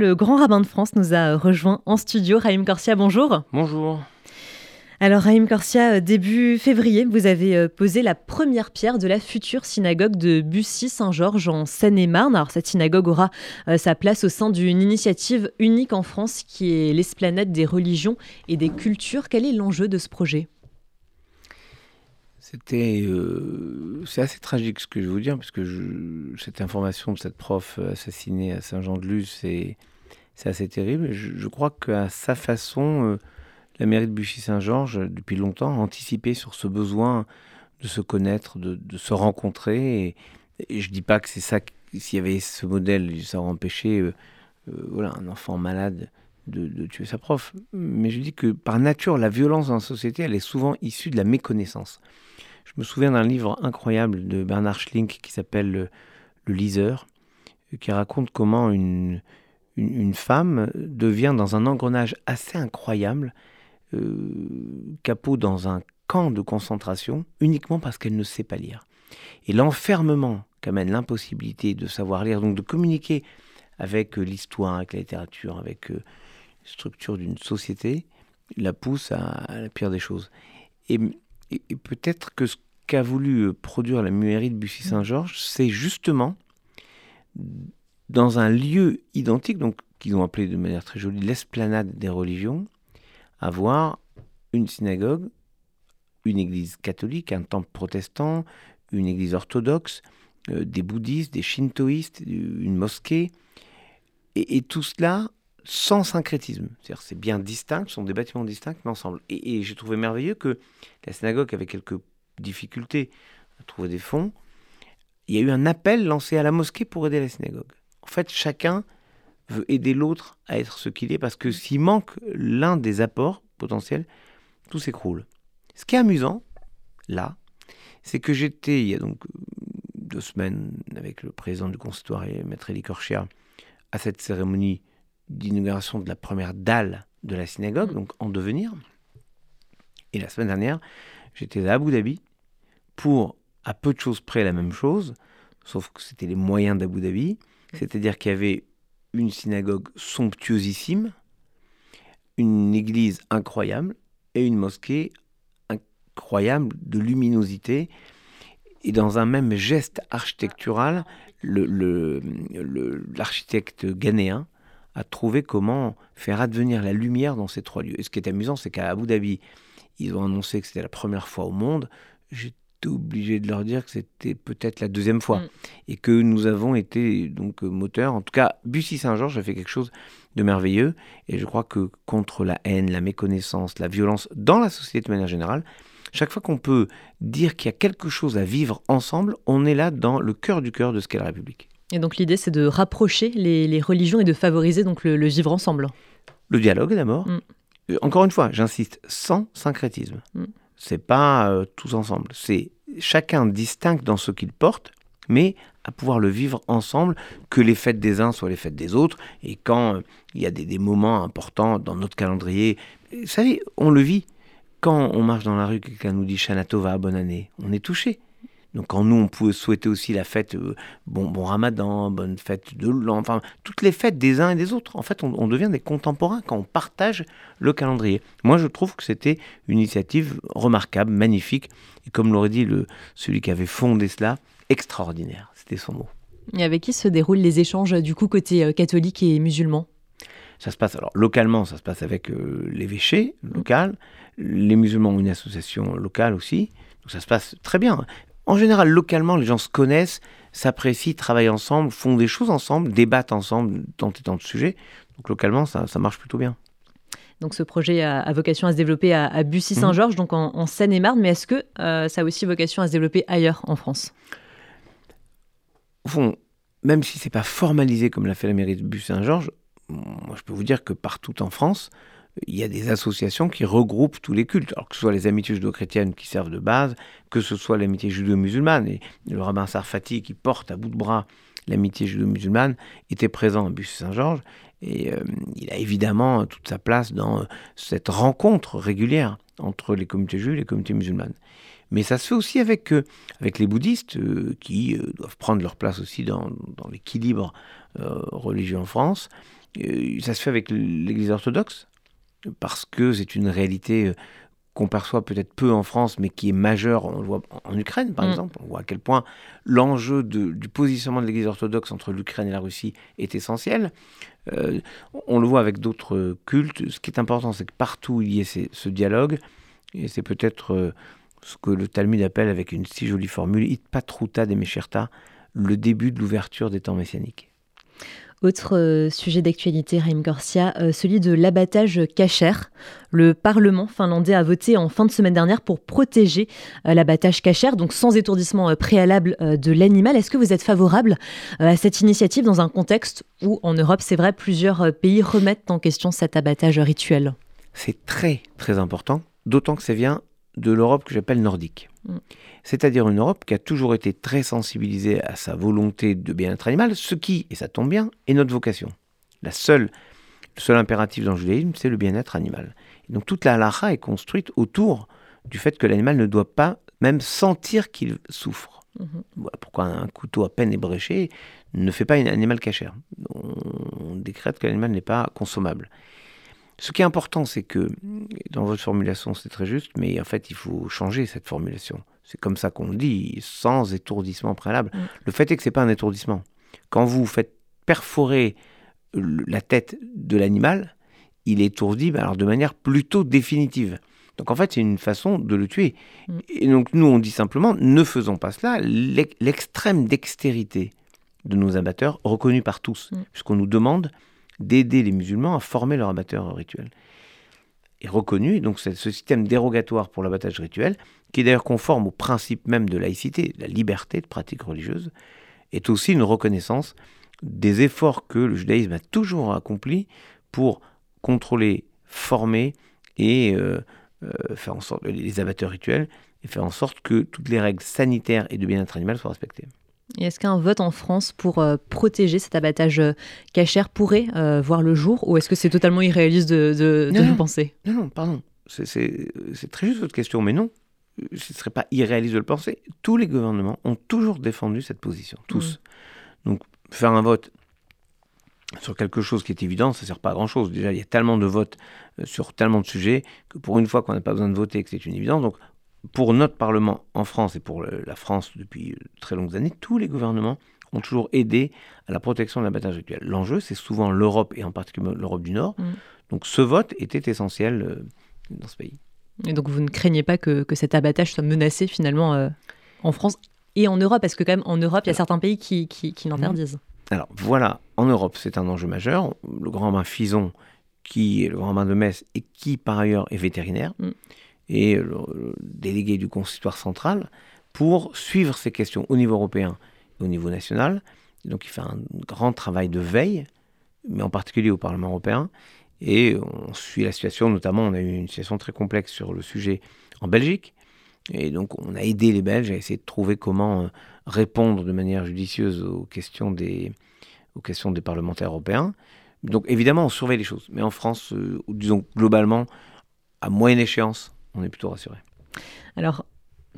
le grand rabbin de France nous a rejoint en studio. Raïm Corsia, bonjour. Bonjour. Alors Raïm Corsia, euh, début février, vous avez euh, posé la première pierre de la future synagogue de Bussy-Saint-Georges en Seine-et-Marne. Alors cette synagogue aura euh, sa place au sein d'une initiative unique en France qui est l'esplanade des religions et des cultures. Quel est l'enjeu de ce projet? C'était, c'est assez tragique ce que je vais vous dire, parce que cette information de cette prof assassinée à Saint-Jean-de-Luz, c'est, assez terrible. Je, crois qu'à sa façon, la mairie de Buchy-Saint-Georges, depuis longtemps, a anticipé sur ce besoin de se connaître, de, se rencontrer. Et, je ne dis pas que c'est ça, s'il y avait ce modèle, ça aurait empêché euh, euh, voilà, un enfant malade de, tuer sa prof. Mais je dis que par nature, la violence dans la société, elle est souvent issue de la méconnaissance. Je me souviens d'un livre incroyable de Bernard Schlink qui s'appelle le, le, Liseur, qui raconte comment une, une, femme devient dans un engrenage assez incroyable euh, capot dans un camp de concentration uniquement parce qu'elle ne sait pas lire. Et l'enfermement qu'amène l'impossibilité de savoir lire, donc de communiquer avec euh, l'histoire, avec la littérature, avec euh, la structure d'une société, la pousse à, la pire des choses. Et, peut-être que ce qu'a voulu produire la mairie de Bussy-Saint-Georges, c'est justement dans un lieu identique, donc qu'ils ont appelé de manière très jolie l'esplanade des religions, avoir une synagogue, une église catholique, un temple protestant, une église orthodoxe, euh, des bouddhistes, des shintoïstes, une mosquée, et, tout cela sans syncrétisme. C'est-à-dire c'est bien distinct, ce sont des bâtiments distincts, mais ensemble. Et, j'ai trouvé merveilleux que la synagogue avait quelques difficultés à trouver des fonds. Il y a eu un appel lancé à la mosquée pour aider la synagogue. En fait, chacun veut aider l'autre à être ce qu'il est, parce que s'il manque l'un des apports potentiels, tout s'écroule. Ce qui est amusant, là, c'est que j'étais, il y a donc deux semaines, avec le président du consistoire et Maître Elie Korchia, à cette cérémonie d'inauguration de la première dalle de la synagogue, donc en devenir. Et la semaine dernière, j'étais à Abu Dhabi pour, à peu de choses près, la même chose, sauf que c'était les moyens d'Abu Dhabi, c'est-à-dire qu'il y avait une synagogue somptueusissime, une église incroyable et une mosquée incroyable de luminosité. Et dans un même geste architectural, l'architecte ghanéen a trouvé comment faire advenir la lumière dans ces trois lieux. Et ce qui est amusant, c'est qu'à Abu Dhabi, ils ont annoncé que c'était la première fois au monde obligé de leur dire que c'était peut-être la deuxième fois mm. et que nous avons été donc moteurs. En tout cas, Bussy Saint-Georges a fait quelque chose de merveilleux et je crois que contre la haine, la méconnaissance, la violence dans la société de manière générale, chaque fois qu'on peut dire qu'il y a quelque chose à vivre ensemble, on est là dans le cœur du cœur de ce qu'est la République. Et donc l'idée, c'est de rapprocher les, religions et de favoriser donc le, vivre ensemble. Le dialogue d'abord. Mm. Euh, encore une fois, j'insiste, sans syncrétisme. Mm. C'est pas euh, tous ensemble. C'est chacun distinct dans ce qu'il porte, mais à pouvoir le vivre ensemble, que les fêtes des uns soient les fêtes des autres. Et quand euh, il y a des, moments importants dans notre calendrier, vous savez, on le vit. Quand on marche dans la rue, quelqu'un nous dit Shanatova, bonne année, on est touché. Donc quand nous, on pouvait souhaiter aussi la fête, euh, bon, bon ramadan, bonne fête de l'an, enfin, toutes les fêtes des uns et des autres. En fait, on, devient des contemporains quand on partage le calendrier. Moi, je trouve que c'était une initiative remarquable, magnifique, et comme l'aurait dit le, celui qui avait fondé cela, extraordinaire. C'était son mot. Et avec qui se déroulent les échanges, du coup, côté euh, catholique et musulman? Ça se passe alors localement, ça se passe avec euh, l'évêché local. Les musulmans ont une association locale aussi. Donc ça se passe très bien. En général, localement, les gens se connaissent, s'apprécient, travaillent ensemble, font des choses ensemble, débattent ensemble et tant de sujets. Donc localement, ça, marche plutôt bien. Donc ce projet a, vocation à se développer à, Bussy-Saint-Georges, donc en, Seine-et-Marne, mais est-ce que euh, ça a aussi vocation à se développer ailleurs en France? Au fond, même si c'est pas formalisé comme l'a fait la mairie de Bussy-Saint-Georges, moi je peux vous dire que partout en France, il y a des associations qui regroupent tous les cultes, que ce soit les amitiés judo-chrétiennes qui servent de base, que ce soit l'amitié judo-musulmane, le rabbin Sarfati qui porte à bout de bras l'amitié judo-musulmane était présent à Bussy-Saint-Georges, et euh, il a évidemment toute sa place dans euh, cette rencontre régulière entre les communautés juives et les communautés musulmanes. Mais ça se fait aussi avec, euh, les bouddhistes qui doivent prendre leur place aussi dans l'équilibre religieux en France. ça se fait avec l'Église orthodoxe, parce que c'est une réalité qu'on perçoit peut-être peu en France, mais qui est majeur, on le voit en Ukraine par mm. exemple, on voit à quel point l'enjeu du positionnement de l'Église orthodoxe entre l'Ukraine et la Russie est essentiel. Euh, on le voit avec d'autres cultes. Ce qui est important, c'est que partout il y ait ce dialogue, et c'est peut-être euh, ce que le Talmud appelle avec une si jolie formule, it patruta de mesherta, le début de l'ouverture des temps messianiques. Autre euh, sujet d'actualité, Raim Garcia, euh, celui de l'abattage cachère. Le Parlement finlandais a voté en fin de semaine dernière pour protéger euh, l'abattage cachère, donc sans étourdissement préalable de l'animal. Est-ce que vous êtes favorable à cette initiative dans un contexte où, en Europe, c'est vrai, plusieurs pays remettent en question cet abattage rituel? C'est très, très important, d'autant que ça vient de l'Europe que j'appelle nordique. Mm. C'est-à-dire une Europe qui a toujours été très sensibilisée à sa volonté de bien-être animal, ce qui, et ça tombe bien, est notre vocation. La seule, le seul impératif dans le judaïsme, c'est le bien-être animal. Et donc toute la halakha est construite autour du fait que l'animal ne doit pas même sentir qu'il souffre. Mm-hmm. pourquoi un couteau à peine ébréché ne fait pas un animal cachère on décrète que l'animal n'est pas consommable. Ce qui est important, c'est que, dans votre formulation, c'est très juste, mais en fait, il faut changer cette formulation. C'est comme ça qu'on dit, sans étourdissement préalable. Mm. Le fait est que ce n'est pas un étourdissement. Quand vous faites perforer la tête de l'animal, il est étourdi, alors de manière plutôt définitive. Donc en fait, c'est une façon de le tuer. Mm. Et donc nous, on dit simplement, ne faisons pas cela. L'extrême dextérité de nos abatteurs, reconnue par tous, mm. puisqu'on nous demande d'aider les musulmans à former leur abatteur rituel. Est reconnu, donc ce système dérogatoire pour l'abattage rituel, qui est d'ailleurs conforme au principe même de laïcité, la liberté de pratique religieuse, est aussi une reconnaissance des efforts que le judaïsme a toujours accomplis pour contrôler, former et euh, euh, faire en sorte les abatteurs rituels et faire en sorte que toutes les règles sanitaires et de bien-être animal soient respectées est-ce qu'un vote en France pour euh, protéger cet abattage euh, cachère pourrait euh, voir le jour ou est-ce que c'est totalement irréaliste de, de, le penser? Non, non, pardon. C'est très juste votre question, mais non. Ce ne serait pas irréaliste de le penser. Tous les gouvernements ont toujours défendu cette position, tous. Mmh. Donc faire un vote sur quelque chose qui est évident, ça ne sert pas à grand-chose. Déjà, il y a tellement de votes sur tellement de sujets que pour une fois qu'on n'a pas besoin de voter, que c'est une évidence. Donc pour notre Parlement en France et pour la France depuis très longues années, tous les gouvernements ont toujours aidé à la protection de l'abattage rituel. L'enjeu, c'est souvent l'Europe et en particulier l'Europe du Nord. Mm. Donc ce vote était essentiel euh, dans ce pays. Et donc vous ne craignez pas que, cet abattage soit menacé finalement euh, en France et en Europe Parce que quand même en Europe, il y a certains pays qui, qui, l'interdisent. Mm. Alors voilà, en Europe, c'est un enjeu majeur. Le grand bain Fison, qui est le grand bain de Metz et qui par ailleurs est vétérinaire. Mm et le, délégué du consistoire central pour suivre ces questions au niveau européen et au niveau national. donc il fait un grand travail de veille, mais en particulier au Parlement européen. Et on suit la situation, notamment on a eu une situation très complexe sur le sujet en Belgique. Et donc on a aidé les Belges à essayer de trouver comment euh, répondre de manière judicieuse aux questions des, aux questions des parlementaires européens. Donc évidemment on surveille les choses. Mais en France, euh, disons globalement, à moyenne échéance, on est plutôt rassuré. Alors,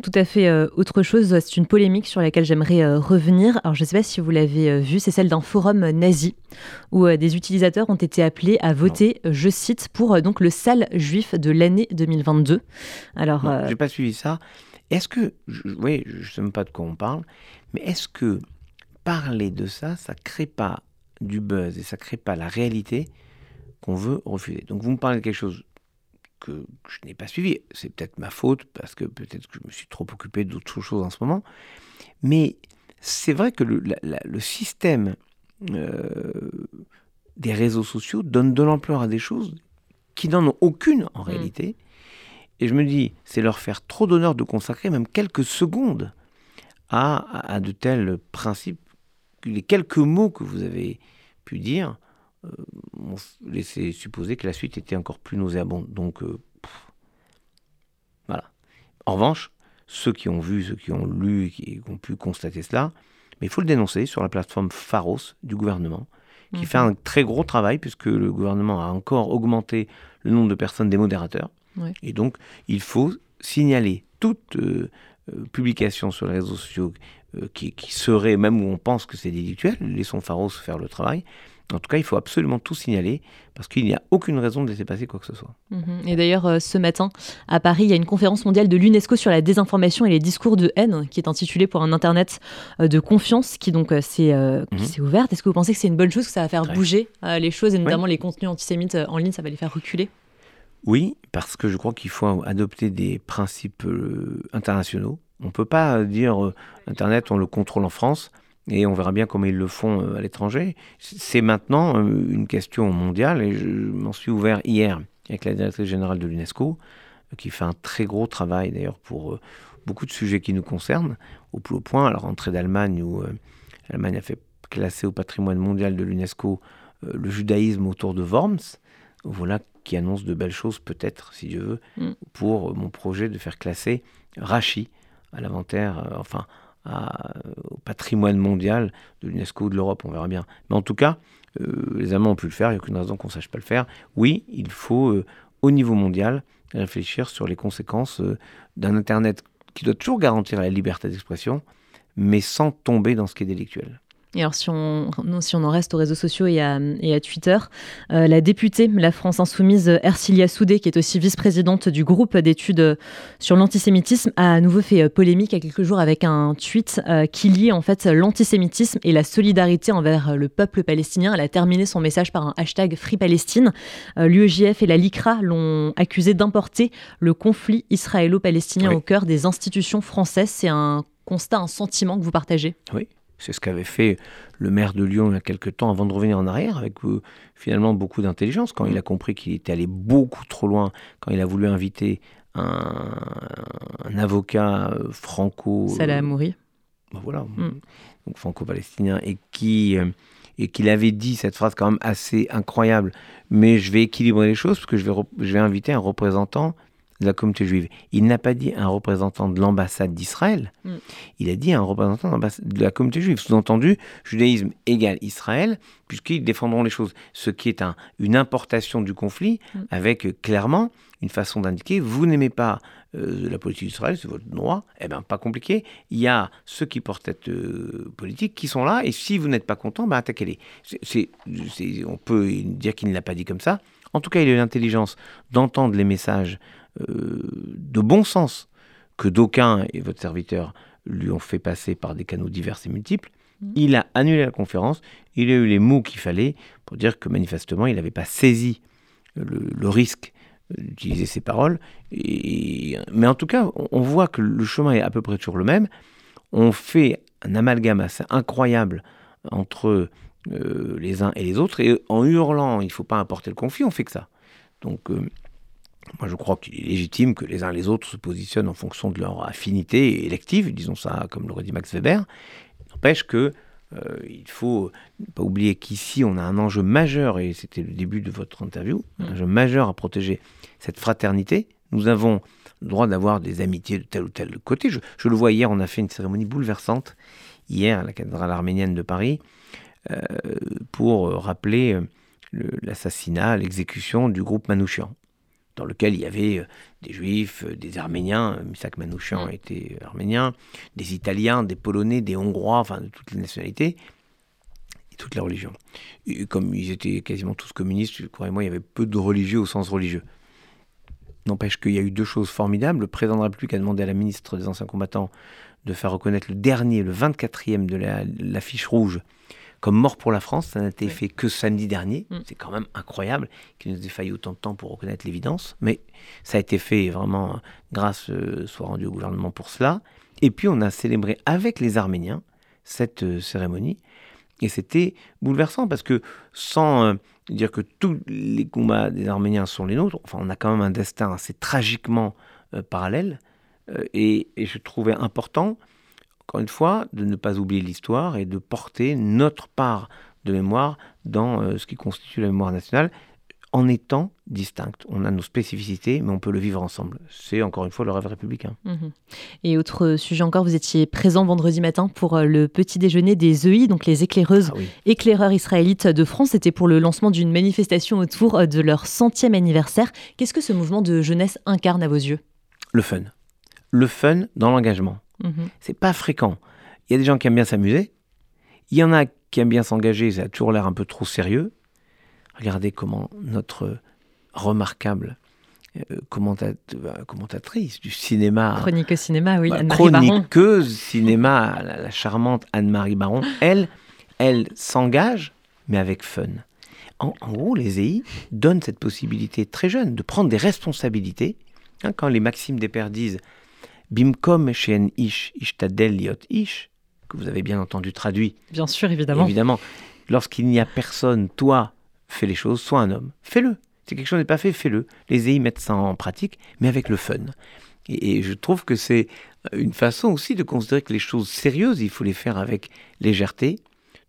tout à fait euh, autre chose, c'est une polémique sur laquelle j'aimerais euh, revenir. Alors je ne sais pas si vous l'avez euh, vu, c'est celle d'un forum nazi où des utilisateurs ont été appelés à voter, je cite, pour donc le sale juif de l'année 2022. Alors, je n'ai pas suivi ça. Est-ce que, oui, je ne sais même pas de quoi on parle, mais est-ce que parler de ça, ça crée pas du buzz et ça crée pas la réalité qu'on veut refuser? Donc vous me parlez de quelque chose que je n'ai pas suivi. C'est peut-être ma faute, parce que peut-être que je me suis trop occupé d'autres choses en ce moment. Mais c'est vrai que le, système euh, des réseaux sociaux donne de l'ampleur à des choses qui n'en ont aucune en mm. réalité. Et je me dis, c'est leur faire trop d'honneur de consacrer même quelques secondes à, à, de tels principes. Les quelques mots que vous avez pu dire on laissait supposer que la suite était encore plus nauséabonde. Donc, euh, voilà. En revanche, ceux qui ont vu, ceux qui ont lu, qui ont pu constater cela, mais il faut le dénoncer sur la plateforme Pharos du gouvernement, qui fait mhm. un très gros travail, puisque le gouvernement a encore augmenté le nombre de personnes des modérateurs. Et donc, il faut signaler toute euh, publication sur les réseaux sociaux qui, qui, serait, même où on pense que c'est délictuel, laissons Pharos faire le travail, En tout cas, il faut absolument tout signaler parce qu'il n'y a aucune raison de laisser passer quoi que ce soit. Mhm. Et d'ailleurs, euh, ce matin, à Paris, il y a une conférence mondiale de l'UNESCO sur la désinformation et les discours de haine qui est intitulée pour un Internet euh, de confiance qui donc mhm. s'est ouverte. Est-ce que vous pensez que c'est une bonne chose, que ça va faire bouger les choses et notamment les contenus antisémites en ligne, ça va les faire reculer? Oui, parce que je crois qu'il faut adopter des principes internationaux. On ne peut pas dire Internet, on le contrôle en France et on verra bien comment ils le font euh, à l'étranger. C'est maintenant euh, une question mondiale et je m'en suis ouvert hier avec la directrice générale de l'UNESCO, euh, qui fait un très gros travail d'ailleurs pour beaucoup de sujets qui nous concernent, au plus haut point, à la rentrée d'Allemagne où l'Allemagne a fait classer au patrimoine mondial de l'UNESCO le judaïsme autour de Worms. Voilà qui annonce de belles choses peut-être, si Dieu veut, mm. pour mon projet de faire classer Rachi à l'inventaire, enfin au patrimoine mondial de l'UNESCO ou de l'Europe, on verra bien. Mais en tout cas, euh, les Allemands ont pu le faire, il n'y a aucune raison qu'on ne sache pas le faire. Oui, il faut, euh, au niveau mondial, réfléchir sur les conséquences euh, d'un Internet qui doit toujours garantir la liberté d'expression, mais sans tomber dans ce qui est délictuel. Et alors, si on, si on en reste aux réseaux sociaux et à, et à Twitter, euh, la députée La France Insoumise, Ercilia Soudé, qui est aussi vice-présidente du groupe d'études sur l'antisémitisme, a à nouveau fait euh, polémique il y a quelques jours avec un tweet euh, qui lie en fait l'antisémitisme et la solidarité envers le peuple palestinien. Elle a terminé son message par un hashtag Free Palestine. L'UEJF et la LICRA l'ont accusé d'importer le conflit israélo-palestinien au cœur des institutions françaises. C'est un constat, un sentiment que vous partagez? Oui, c'est ce qu'avait fait le maire de Lyon il y a quelques temps avant de revenir en arrière, avec euh, finalement beaucoup d'intelligence, quand il a compris qu'il était allé beaucoup trop loin, quand il a voulu inviter un, avocat euh, franco... Salah Amouri. Ben voilà, mm. donc franco-palestinien, et qui... et qu'il avait dit cette phrase quand même assez incroyable, mais je vais équilibrer les choses parce que je vais, je vais inviter un représentant de la communauté juive. Il n'a pas dit un représentant de l'ambassade d'Israël, mm. il a dit un représentant de la communauté juive. Sous-entendu, judaïsme égale Israël, puisqu'ils défendront les choses. Ce qui est un, une importation du conflit, mm. avec euh, clairement une façon d'indiquer, vous n'aimez pas euh, la politique d'Israël, c'est votre droit, eh bien pas compliqué, il y a ceux qui portent cette euh, politique qui sont là, et si vous n'êtes pas content, ben attaquez-les. on peut dire qu'il ne l'a pas dit comme ça, en tout cas, il a eu l'intelligence d'entendre les messages de bon sens que d'aucuns et votre serviteur lui ont fait passer par des canaux divers et multiples. Mmh. Il a annulé la conférence, il a eu les mots qu'il fallait pour dire que manifestement il n'avait pas saisi le, risque d'utiliser ces paroles. Et, mais en tout cas, on voit que le chemin est à peu près toujours le même. On fait un amalgame assez incroyable entre euh, les uns et les autres, et en hurlant, il ne faut pas importer le conflit, on fait que ça. Donc, euh, moi, je crois qu'il est légitime que les uns et les autres se positionnent en fonction de leur affinité élective, disons ça comme l'aurait dit Max Weber. N'empêche que euh, il faut pas oublier qu'ici, on a un enjeu majeur, et c'était le début de votre interview, un mm. enjeu majeur à protéger cette fraternité. Nous avons le droit d'avoir des amitiés de tel ou tel côté. Je, le vois hier, on a fait une cérémonie bouleversante, hier, à la cathédrale arménienne de Paris, euh, pour rappeler l'assassinat, l'exécution du groupe Manouchian dans lequel il y avait euh, des juifs, euh, des arméniens, Misak Manouchian mm. était arménien, des italiens, des polonais, des hongrois, enfin de toutes les nationalités et toutes les religions. Et comme ils étaient quasiment tous communistes, croyez-moi, il y avait peu de religieux au sens religieux. N'empêche qu'il y a eu deux choses formidables. Le président de la République a demandé à la ministre des Anciens Combattants de faire reconnaître le dernier, le 24e de l'affiche rouge comme mort pour la France. Ça n'a été fait que samedi dernier. Mm. C'est quand même incroyable qu'il nous ait fallu autant de temps pour reconnaître l'évidence. Mais ça a été fait vraiment grâce euh, soit rendu au gouvernement pour cela. Et puis on a célébré avec les Arméniens cette euh, cérémonie. Et c'était bouleversant parce que sans euh, dire que tous les combats des Arméniens sont les nôtres, enfin on a quand même un destin assez tragiquement parallèle. et, je trouvais important encore une fois, de ne pas oublier l'histoire et de porter notre part de mémoire dans euh, ce qui constitue la mémoire nationale en étant distincte. On a nos spécificités, mais on peut le vivre ensemble. C'est encore une fois le rêve républicain. Mhm. Et autre sujet encore, vous étiez présent vendredi matin pour euh, le petit déjeuner des EI, donc les éclaireuses, ah éclaireurs israélites de France. C'était pour le lancement d'une manifestation autour euh, de leur centième anniversaire. Qu'est-ce que ce mouvement de jeunesse incarne à vos yeux? Le fun. Le fun dans l'engagement. Mhm. C'est pas fréquent. Il y a des gens qui aiment bien s'amuser. Il y en a qui aime bien s'engager, ça a toujours l'air un peu trop sérieux. Regardez comment notre remarquable euh, euh, commentatrice du cinéma. Chroniqueuse cinéma, oui. Bah, chroniqueuse cinéma, la, charmante Anne-Marie Baron. Elle, elle s'engage, mais avec fun. En, gros, les EI donnent cette possibilité très jeune de prendre des responsabilités. Hein, quand les maximes des pères disent Bimkom shen ish ishtadel liot ish, que vous avez bien entendu traduit. Bien sûr, évidemment. Évidemment. Lorsqu'il n'y a personne, toi, fais les choses, sois un homme. Fais-le. Si quelque chose n'est pas fait, fais-le. Les EI mettent ça en pratique, mais avec le fun. Et, je trouve que c'est une façon aussi de considérer que les choses sérieuses, il faut les faire avec légèreté,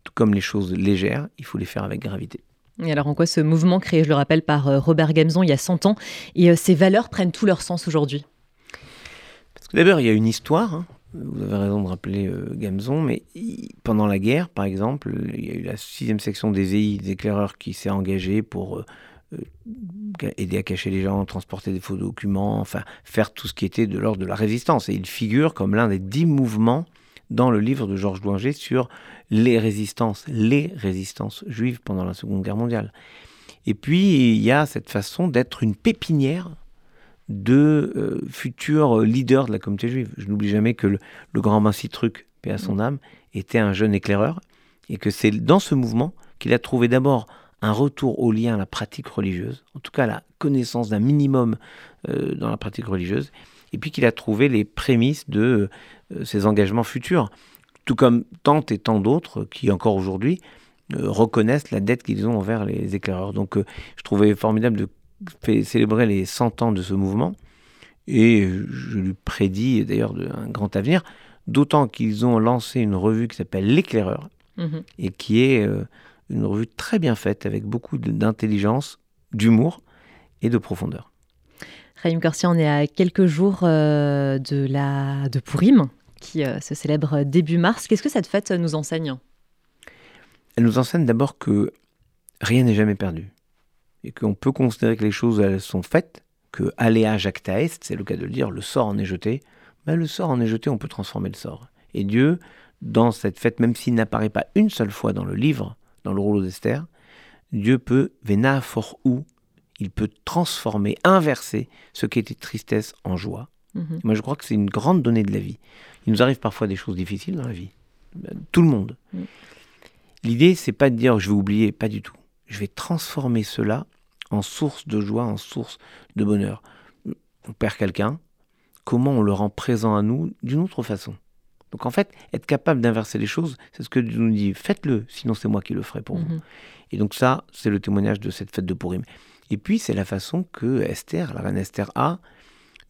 tout comme les choses légères, il faut les faire avec gravité. Et alors en quoi ce mouvement créé, je le rappelle, par euh, Robert Gamzon il y a 100 ans, et euh, ces valeurs prennent tout leur sens aujourd'hui? D'abord, il y a une histoire. Hein. Vous avez raison de rappeler euh, Gamzon, mais pendant la guerre, par exemple, il y a eu la sixième section des EI, des éclaireurs, qui s'est engagée pour euh, aider à cacher les gens, transporter des faux documents, enfin faire tout ce qui était de l'ordre de la résistance. Et il figure comme l'un des dix mouvements dans le livre de Georges Douinger sur les résistances, les résistances juives pendant la Seconde Guerre mondiale. Et puis il y a cette façon d'être une pépinière de euh, futurs leaders de la communauté juive. Je n'oublie jamais que le, grand Vinci Truc, paix à son âme, était un jeune éclaireur et que c'est dans ce mouvement qu'il a trouvé d'abord un retour au lien à la pratique religieuse, en tout cas la connaissance d'un minimum euh, dans la pratique religieuse, et puis qu'il a trouvé les prémices de euh, ses engagements futurs, tout comme tant et tant d'autres qui encore aujourd'hui euh, reconnaissent la dette qu'ils ont envers les éclaireurs. Donc je trouvais formidable de célébrer les 100 ans de ce mouvement, et je lui prédis d'ailleurs un grand avenir, d'autant qu'ils ont lancé une revue qui s'appelle L'éclaireur, mmh et qui est une revue très bien faite avec beaucoup d'intelligence, d'humour et de profondeur. Raïm Corsia, on est à quelques jours euh, de la de Purim, qui euh, se célèbre début mars. Qu'est-ce que cette fête nous enseigne? Elle nous enseigne d'abord que rien n'est jamais perdu et qu'on peut considérer que les choses elles sont faites, que aléa jacta est, c'est le cas de le dire, le sort en est jeté. Mais le sort en est jeté, on peut transformer le sort. Et Dieu, dans cette fête, même s'il n'apparaît pas une seule fois dans le livre, dans le rouleau d'Esther, Dieu peut, vena for ou, il peut transformer, inverser ce qui était tristesse en joie. Mhm. Moi, je crois que c'est une grande donnée de la vie. Il nous arrive parfois des choses difficiles dans la vie. Tout le monde. Mhm. L'idée, c'est pas de dire je vais oublier, pas du tout. Je vais transformer cela en source de joie, en source de bonheur. On perd quelqu'un, comment on le rend présent à nous d'une autre façon? Donc en fait, être capable d'inverser les choses, c'est ce que Dieu nous dit, faites-le, sinon c'est moi qui le ferai pour vous. Mhm. Et donc ça, c'est le témoignage de cette fête de Purim. Et puis c'est la façon que Esther, la reine Esther, a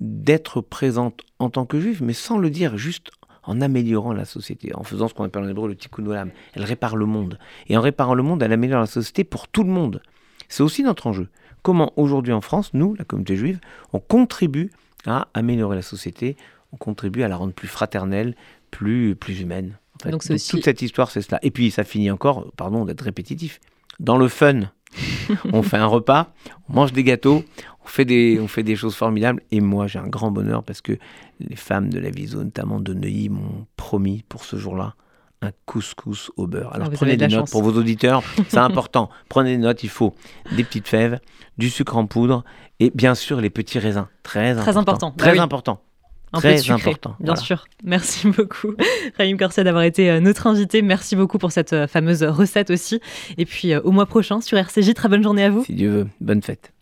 d'être présente en tant que juive, mais sans le dire, juste en améliorant la société, en faisant ce qu'on appelle en hébreu le tikkun olam. Elle répare le monde. Et en réparant le monde, elle améliore la société pour tout le monde. C'est aussi notre enjeu. Comment aujourd'hui en France, nous, la communauté juive, on contribue à améliorer la société, on contribue à la rendre plus fraternelle, plus, plus humaine. Donc, Toute cette histoire, c'est cela. Et puis ça finit encore, pardon d'être répétitif, dans le fun. on fait un repas, on mange des gâteaux, on fait des, on fait des choses formidables. Et moi, j'ai un grand bonheur parce que les femmes de la Viso, notamment de Neuilly, m'ont promis pour ce jour-là un couscous au beurre. Alors ah, prenez des notes pour vos auditeurs, c'est important. Prenez des notes, il faut des petites fèves, du sucre en poudre et bien sûr les petits raisins. Très, très important. Très important. Un Très peu important. Bien sûr. Merci beaucoup, Raïm Corset, d'avoir été euh, notre invité. Merci beaucoup pour cette euh, fameuse recette aussi. Et puis euh, au mois prochain sur RCJ. Très bonne journée à vous. Si Dieu veut. Bonne fête.